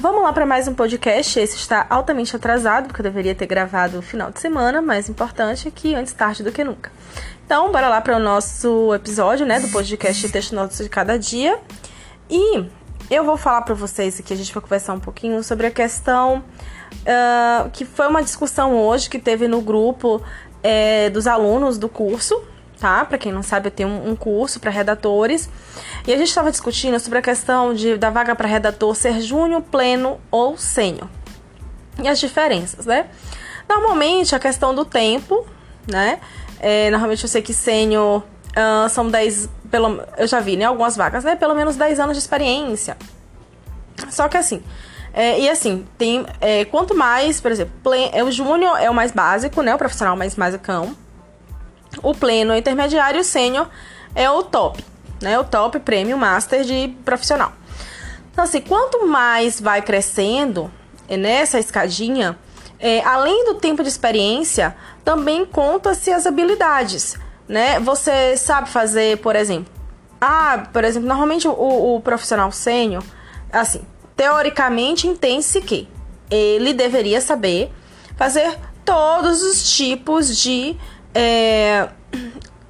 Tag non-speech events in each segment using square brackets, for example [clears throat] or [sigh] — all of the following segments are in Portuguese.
Vamos lá para mais um podcast. Esse está altamente atrasado, porque eu deveria ter gravado no final de semana, mas importante é que antes tarde do que nunca. Então, bora lá para o nosso episódio, né, do podcast Texto Notas de Cada Dia. E eu vou falar para vocês aqui, a gente vai conversar um pouquinho sobre a questão uh, que foi uma discussão hoje que teve no grupo é, dos alunos do curso, tá? Para quem não sabe, eu tenho um, curso para redatores. E a gente estava discutindo sobre a questão de, da vaga para redator ser júnior, pleno ou sênior. E as diferenças, né? Normalmente, a questão do tempo, né? É, normalmente eu sei que sênior uh, são 10, pelo, eu já vi, né? Algumas vagas, né? Pelo menos 10 anos de experiência. Só que assim, é, e assim, tem. É, quanto mais, por exemplo, plen, é, o júnior é o mais básico, né? O profissional mais basicão. O pleno é intermediário, sênior é o top né? O top prêmio master de profissional. Então, assim, quanto mais vai crescendo nessa escadinha, é, além do tempo de experiência, também conta-se as habilidades, né? Você sabe fazer, por exemplo, ah, por exemplo, normalmente o, o profissional sênior, assim, teoricamente entende-se que ele deveria saber fazer todos os tipos de é,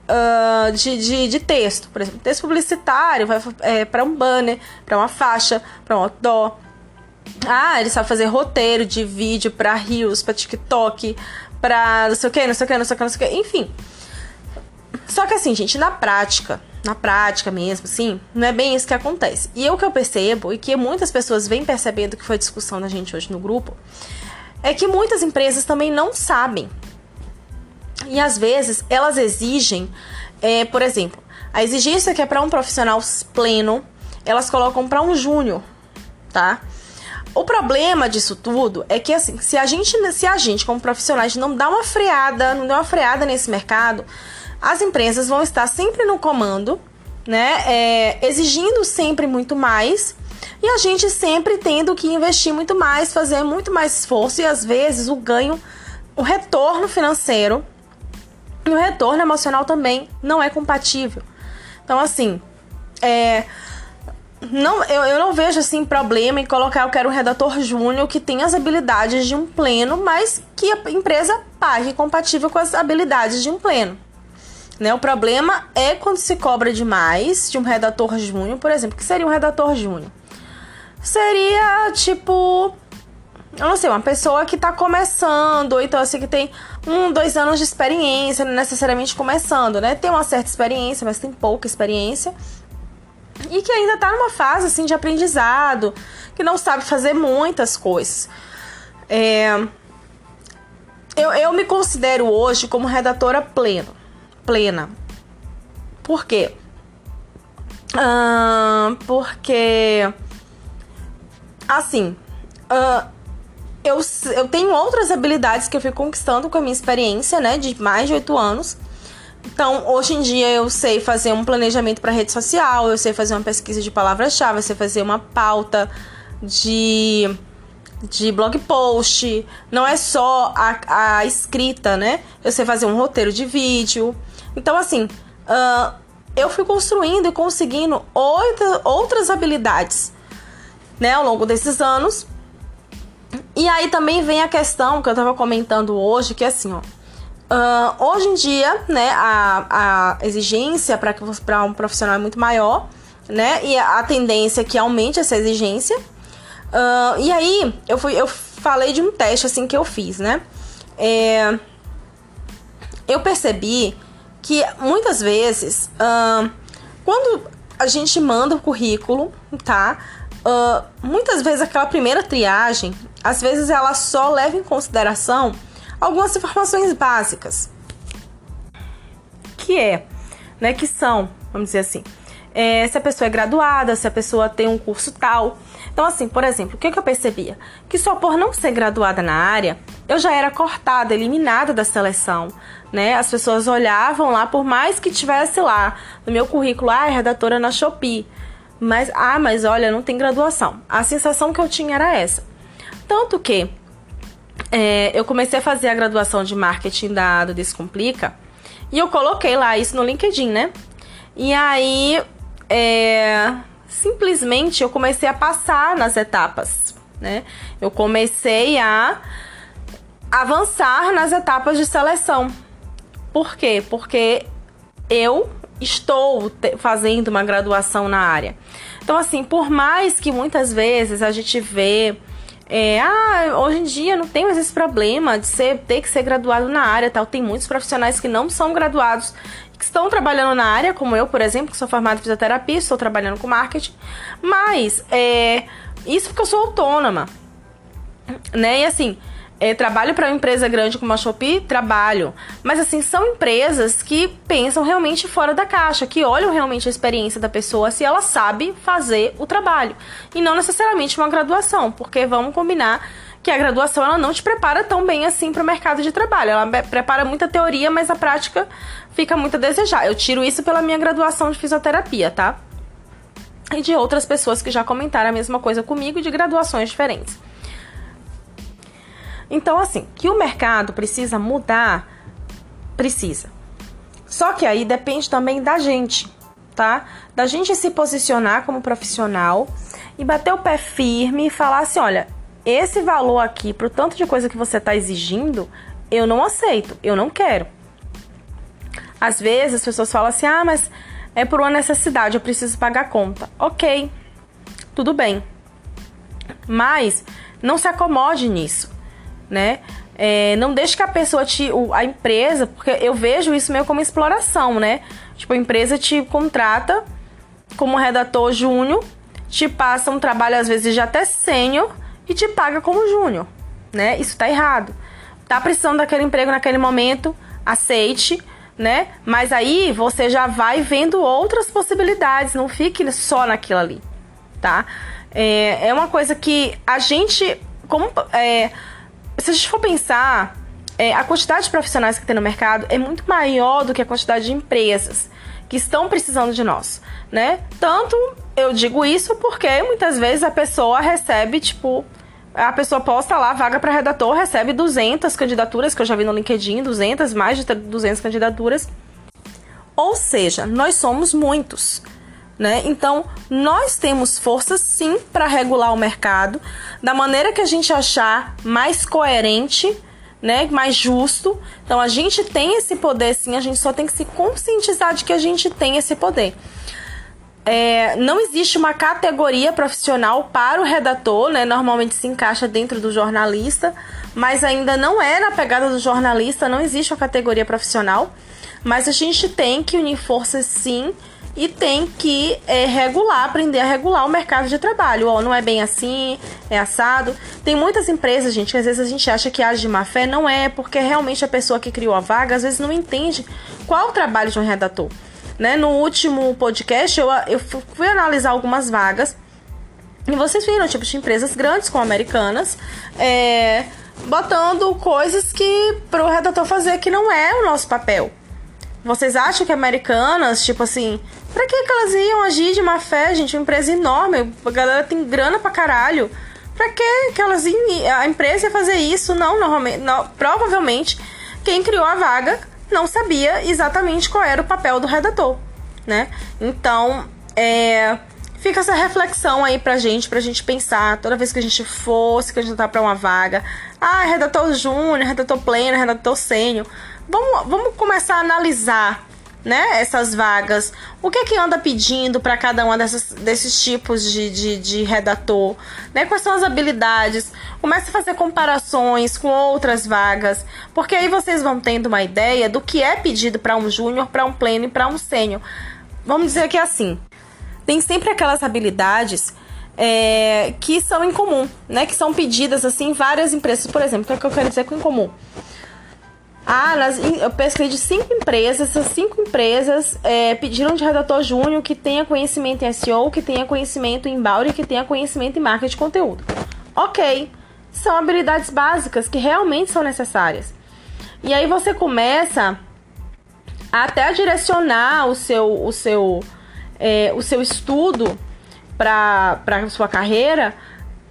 uh, [clears throat] de, de, de, texto. Por exemplo, texto publicitário vai é, para um banner, para uma faixa, para um outdoor. Ah, ele sabe fazer roteiro de vídeo para Reels, para TikTok, para não sei o que, não sei o que, não sei o que, não sei o que, enfim. Só que assim, gente, na prática, na prática mesmo, assim, não é bem isso que acontece. E o que eu percebo, e que muitas pessoas vêm percebendo que foi discussão da gente hoje no grupo, é que muitas empresas também não sabem e às vezes elas exigem, é, por exemplo, a exigência que é para um profissional pleno, elas colocam para um júnior, tá? O problema disso tudo é que assim, se a gente, se a gente como profissionais não dá uma freada, não dá uma freada nesse mercado, as empresas vão estar sempre no comando, né? É, exigindo sempre muito mais e a gente sempre tendo que investir muito mais, fazer muito mais esforço e às vezes o ganho, o retorno financeiro e o retorno emocional também não é compatível. Então, assim, é, não, eu, eu não vejo assim problema em colocar eu quero um redator júnior que tem as habilidades de um pleno, mas que a empresa pague compatível com as habilidades de um pleno. Né? O problema é quando se cobra demais de um redator júnior, por exemplo, que seria um redator júnior. Seria tipo eu não sei, uma pessoa que tá começando, ou então assim, que tem um, dois anos de experiência, não necessariamente começando, né? Tem uma certa experiência, mas tem pouca experiência. E que ainda tá numa fase, assim, de aprendizado, que não sabe fazer muitas coisas. É... Eu, eu me considero hoje como redatora pleno, plena. Por quê? Porque, assim, uh, eu, eu tenho outras habilidades que eu fui conquistando com a minha experiência, né, de mais de oito anos. Então, hoje em dia eu sei fazer um planejamento para rede social, eu sei fazer uma pesquisa de palavras-chave, eu sei fazer uma pauta de de blog post, não é só a, a escrita, né? Eu sei fazer um roteiro de vídeo. Então, assim, uh, eu fui construindo e conseguindo oito, outras habilidades, né, ao longo desses anos e aí também vem a questão que eu tava comentando hoje, que é assim, ó. Uh, hoje em dia, né, a, a exigência para um profissional é muito maior, né? E a tendência é que aumente essa exigência. Uh, e aí, eu, fui, eu falei de um teste assim que eu fiz, né? É, eu percebi que muitas vezes, uh, quando a gente manda o currículo, tá? Uh, muitas vezes aquela primeira triagem, às vezes ela só leva em consideração algumas informações básicas. Que é, né, que são, vamos dizer assim, é, se a pessoa é graduada, se a pessoa tem um curso tal. Então, assim, por exemplo, o que, que eu percebia? Que só por não ser graduada na área, eu já era cortada, eliminada da seleção, né? As pessoas olhavam lá, por mais que tivesse lá no meu currículo, ah, é redatora na Shopee. Mas, ah, mas olha, não tem graduação. A sensação que eu tinha era essa. Tanto que é, eu comecei a fazer a graduação de marketing da, do Descomplica e eu coloquei lá isso no LinkedIn, né? E aí, é, simplesmente eu comecei a passar nas etapas, né? Eu comecei a avançar nas etapas de seleção. Por quê? Porque eu estou fazendo uma graduação na área. Então, assim, por mais que muitas vezes a gente vê. É, ah, hoje em dia não tem mais esse problema de ser, ter que ser graduado na área tal. Tem muitos profissionais que não são graduados, que estão trabalhando na área, como eu, por exemplo, que sou formada em fisioterapia, estou trabalhando com marketing. Mas, é, isso porque eu sou autônoma. Né? E assim, é, trabalho para uma empresa grande como a Shopee? Trabalho. Mas assim, são empresas que pensam realmente fora da caixa, que olham realmente a experiência da pessoa se ela sabe fazer o trabalho. E não necessariamente uma graduação, porque vamos combinar que a graduação ela não te prepara tão bem assim para o mercado de trabalho. Ela prepara muita teoria, mas a prática fica muito a desejar. Eu tiro isso pela minha graduação de fisioterapia, tá? E de outras pessoas que já comentaram a mesma coisa comigo de graduações diferentes. Então, assim, que o mercado precisa mudar, precisa. Só que aí depende também da gente, tá? Da gente se posicionar como profissional e bater o pé firme e falar assim: olha, esse valor aqui, pro tanto de coisa que você está exigindo, eu não aceito, eu não quero. Às vezes as pessoas falam assim: ah, mas é por uma necessidade, eu preciso pagar a conta. Ok, tudo bem. Mas não se acomode nisso né? É, não deixe que a pessoa te. a empresa, porque eu vejo isso meio como exploração, né? Tipo, a empresa te contrata como redator júnior, te passa um trabalho, às vezes, de até sênior e te paga como júnior, né? Isso tá errado. Tá precisando daquele emprego naquele momento, aceite, né? Mas aí você já vai vendo outras possibilidades, não fique só naquilo ali, tá? É, é uma coisa que a gente. Como. É, se a gente for pensar, é, a quantidade de profissionais que tem no mercado é muito maior do que a quantidade de empresas que estão precisando de nós, né? Tanto eu digo isso porque muitas vezes a pessoa recebe, tipo, a pessoa posta lá vaga para redator, recebe 200 candidaturas, que eu já vi no LinkedIn, 200, mais de 200 candidaturas. Ou seja, nós somos muitos né? Então, nós temos força sim para regular o mercado da maneira que a gente achar mais coerente, né, mais justo. Então, a gente tem esse poder sim, a gente só tem que se conscientizar de que a gente tem esse poder. É, não existe uma categoria profissional para o redator, né? Normalmente se encaixa dentro do jornalista, mas ainda não é na pegada do jornalista, não existe uma categoria profissional. Mas a gente tem que unir forças sim e tem que é, regular, aprender a regular o mercado de trabalho. Ó, não é bem assim, é assado. Tem muitas empresas, gente, que às vezes a gente acha que age de má fé, não é, porque realmente a pessoa que criou a vaga às vezes não entende qual o trabalho de um redator. Né? No último podcast eu, eu fui analisar algumas vagas e vocês viram, tipo, de empresas grandes como americanas, é, botando coisas que para o redator fazer que não é o nosso papel. Vocês acham que americanas, tipo assim, pra que, que elas iam agir de má fé, gente? Uma empresa enorme, a galera tem grana pra caralho. Pra que, que elas iam. A empresa ia fazer isso? Não, normalmente. Não, provavelmente, quem criou a vaga não sabia exatamente qual era o papel do redator, né? Então, é. Fica essa reflexão aí pra gente, pra gente pensar toda vez que a gente for se candidatar pra uma vaga. Ah, redator júnior, redator pleno, redator sênior vamos, vamos começar a analisar né, essas vagas. O que é que anda pedindo para cada um dessas, desses tipos de, de, de, redator? Né? Quais são as habilidades? Comece a fazer comparações com outras vagas, porque aí vocês vão tendo uma ideia do que é pedido para um júnior, para um pleno e para um sênior. Vamos dizer que é assim: tem sempre aquelas habilidades é, que são em comum, né? Que são pedidas assim em várias empresas. Por exemplo, o que, eu quero dizer com em comum? Ah, nas, eu pesquei de cinco empresas, essas cinco empresas é, pediram de redator júnior que tenha conhecimento em SEO, que tenha conhecimento em Bound, que tenha conhecimento em marketing de conteúdo. Ok, são habilidades básicas que realmente são necessárias. E aí você começa até a direcionar o seu, o seu, é, o seu estudo para a sua carreira,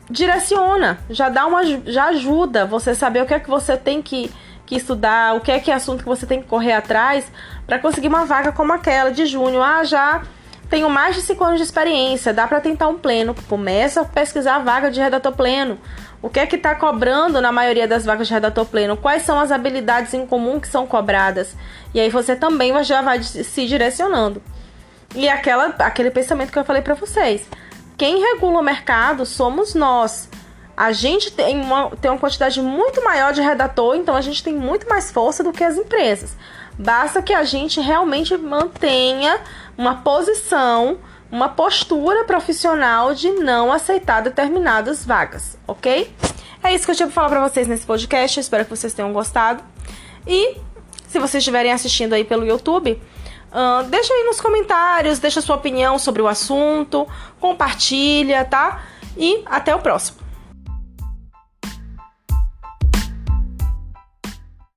direciona, já dá uma, já ajuda você saber o que é que você tem que que estudar, o que é que é assunto que você tem que correr atrás para conseguir uma vaga como aquela de junho. Ah, já tenho mais de 5 anos de experiência, dá para tentar um pleno. Começa a pesquisar a vaga de redator pleno. O que é que está cobrando na maioria das vagas de redator pleno? Quais são as habilidades em comum que são cobradas? E aí você também já vai se direcionando. E aquela, aquele pensamento que eu falei para vocês. Quem regula o mercado somos nós. A gente tem uma, tem uma quantidade muito maior de redator, então a gente tem muito mais força do que as empresas. Basta que a gente realmente mantenha uma posição uma postura profissional de não aceitar determinadas vagas, ok? É isso que eu tinha para falar para vocês nesse podcast. Espero que vocês tenham gostado. E se vocês estiverem assistindo aí pelo YouTube, uh, deixa aí nos comentários, deixa sua opinião sobre o assunto, compartilha, tá? E até o próximo.